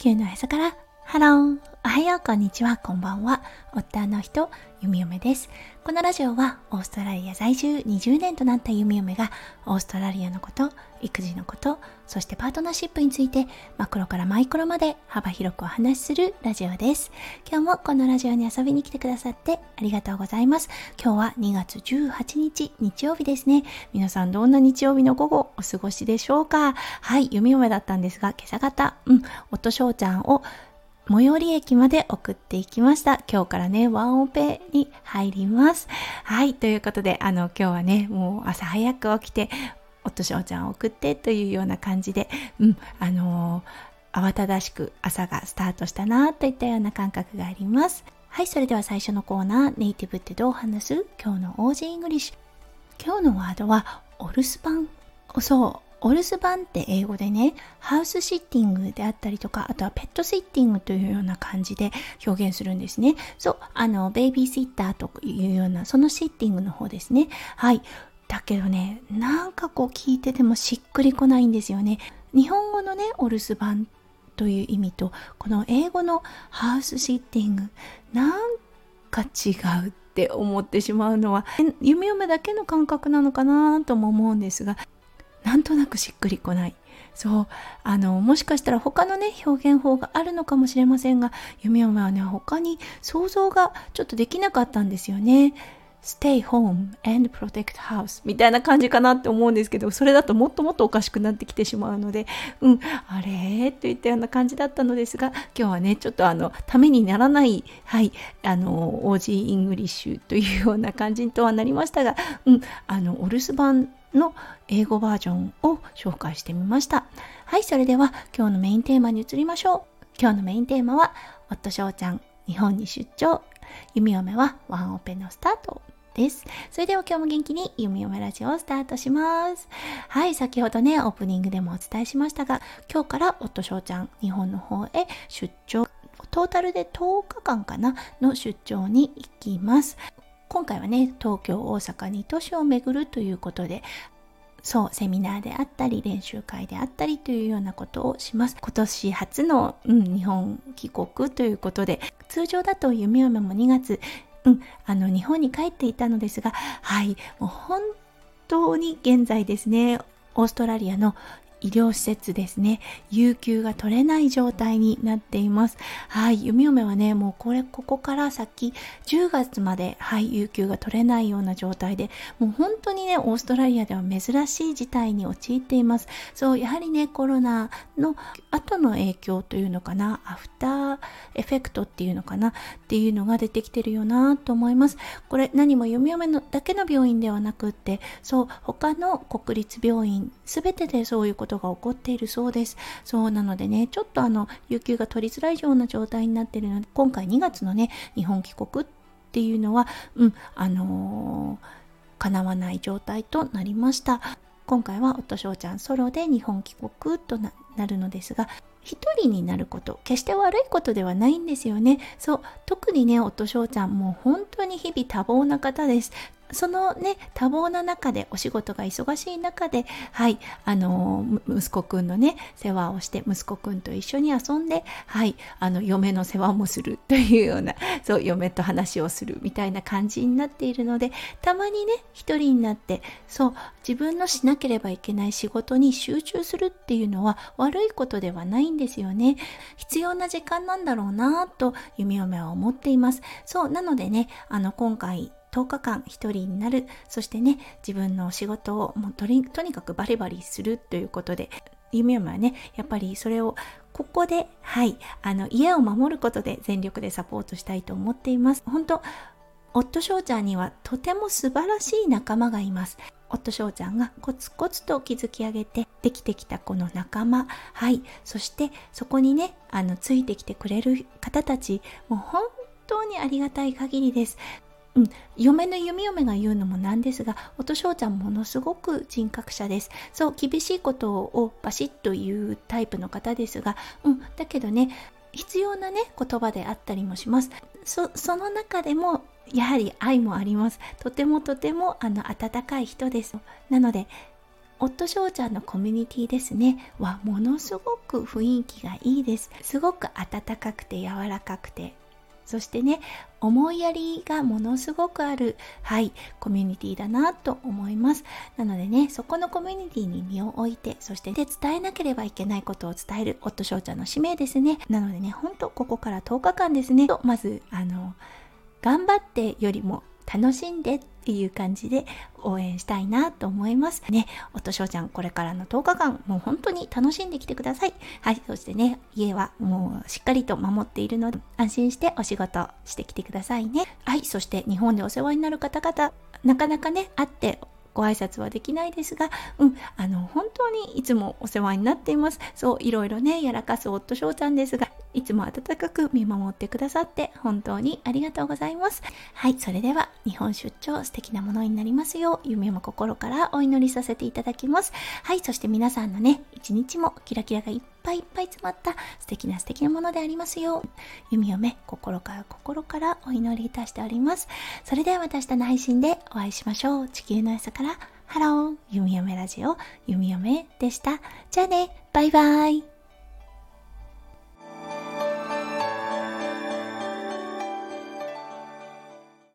地球のへそからハロー。おはようこんにちはこんばんは。夫の人弓嫁です。このラジオはオーストラリア在住20年となった弓嫁がオーストラリアのこと育児のことそしてパートナーシップについてマクロからマイクロまで幅広くお話しするラジオです。今日もこのラジオに遊びに来てくださってありがとうございます。今日は2月18日日曜日ですね。皆さんどんな日曜日の午後お過ごしでしょうか？はい弓嫁だったんですが今朝方うん夫翔ちゃんを最寄り駅まで送っていきました。今日からね、ワンオペに入ります。はい、ということで、あの、今日はね、もう朝早く起きて、夫翔ちゃんを送ってというような感じで、うん、あのー、慌ただしく朝がスタートしたなといったような感覚があります。はい、それでは最初のコーナー、ネイティブってどう話す？今日の Aussie English。今日のワードは、お留守番。そう、お留守番って英語でね、ハウスシッティングであったりとか、あとはペットシッティングというような感じで表現するんですね。そう、あの、ベイビーシッターというような、そのシッティングの方ですね。はい。だけどね、なんかこう聞いててもしっくりこないんですよね。日本語のね、お留守番という意味と、この英語のハウスシッティング、なんか違うって思ってしまうのは、夢嫁だけの感覚なのかなとも思うんですが、なんとなくしっくりこない。そうあのもしかしたら他のね表現法があるのかもしれませんが弓嫁はね他に想像がちょっとできなかったんですよね。stay home and protect house みたいな感じかなって思うんですけどそれだともっともっとおかしくなってきてしまうのでうんあれといったような感じだったのですが今日はねちょっとあのためにならないはいあの OG イングリッシュというような感じとはなりましたがうんあのお留守番の英語バージョンを紹介してみました。はい、それでは今日のメインテーマに移りましょう。今日のメインテーマは、夫翔ちゃん、日本に出張、弓嫁はワンオペのスタートです。それでは今日も元気に弓嫁ラジオをスタートします。はい、先ほどね、オープニングでもお伝えしましたが、今日から夫翔ちゃん、日本の方へ出張、トータルで10日間かなの出張に行きます。今回はね東京大阪に都市を巡るということでそうセミナーであったり練習会であったりというようなことをします。今年初の、うん、日本帰国ということで通常だと夢嫁も2月、うん、あの日本に帰っていたのですがはいもう本当に現在ですねオーストラリアの医療施設ですね。有給が取れない状態になっています。はい。弓嫁はねもうこれここから先10月まではい有給が取れないような状態でもう本当にねオーストラリアでは珍しい事態に陥っています。そうやはりねコロナの後の影響というのかなアフターエフェクトっていうのかなっていうのが出てきてるよなと思います。これ何も弓嫁のだけの病院ではなくってそう他の国立病院全てでそういうことことが起こっているそうです。そうなのでね、ちょっとあの、有給が取りづらいような状態になっているので、今回2月のね、日本帰国っていうのは、うん、あのー、叶わない状態となりました。今回は夫翔ちゃんソロで日本帰国となるのですが、一人になること、決して悪いことではないんですよね。そう、特にね、夫翔ちゃんもう本当に日々多忙な方です。そのね多忙な中でお仕事が忙しい中ではいあの息子くんのね世話をして息子くんと一緒に遊んではいあの嫁の世話もするというような そう嫁と話をするみたいな感じになっているのでたまにね一人になってそう自分のしなければいけない仕事に集中するっていうのは悪いことではないんですよね。必要な時間なんだろうなと弓嫁は思っています。そうなのでねあの今回10日間一人になる。そしてね自分の仕事をもうとにかくバリバリするということで夢はね。やっぱりそれをここではいあの家を守ることで全力でサポートしたいと思っています。本当夫翔ちゃんにはとても素晴らしい仲間がいます。夫翔ちゃんがコツコツと築き上げてできてきたこの仲間。はい。そしてそこにねあのついてきてくれる方たちもう本当にありがたい限りです。うん、嫁の弓嫁が言うのもなんですが、音翔ちゃんものすごく人格者です。そう、厳しいことをバシッと言うタイプの方ですが、うん、だけどね、必要なね、言葉であったりもします。そ、の中でも、やはり愛もあります。とてもとても、あの、温かい人です。なので、夫翔ちゃんのコミュニティですねはものすごく雰囲気がいいですすごく温かくて柔らかくてそしてね思いやりがものすごくあるはいコミュニティだなと思います。なのでねそこのコミュニティに身を置いてそしてで伝えなければいけないことを伝える夫翔ちゃんの使命ですね。なのでねほんとここから10日間ですね。とまずあの頑張ってよりも楽しんでっていう感じで応援したいなと思いますね。おとしょうちゃん、これからの10日間、もう本当に楽しんできてください。はい、そしてね、家はもうしっかりと守っているので、安心してお仕事してきてくださいね。はい、そして日本でお世話になる方々、なかなかね、会ってご挨拶はできないですが、うん、あの、本当にいつもお世話になっています。そう、いろいろね、やらかす夫翔ちゃんですが、いつも温かく見守ってくださって本当にありがとうございます。はい、それでは日本出張素敵なものになりますよう夢も心からお祈りさせていただきます。はい、そして皆さんのね、一日もキラキラがいっぱいいっぱい詰まった素敵な素敵なものでありますよう、弓嫁心から心からお祈りいたしております。それではまた明日の配信でお会いしましょう。地球の朝からハロー、弓嫁ラジオ、弓嫁でした。じゃあね、バイバイ。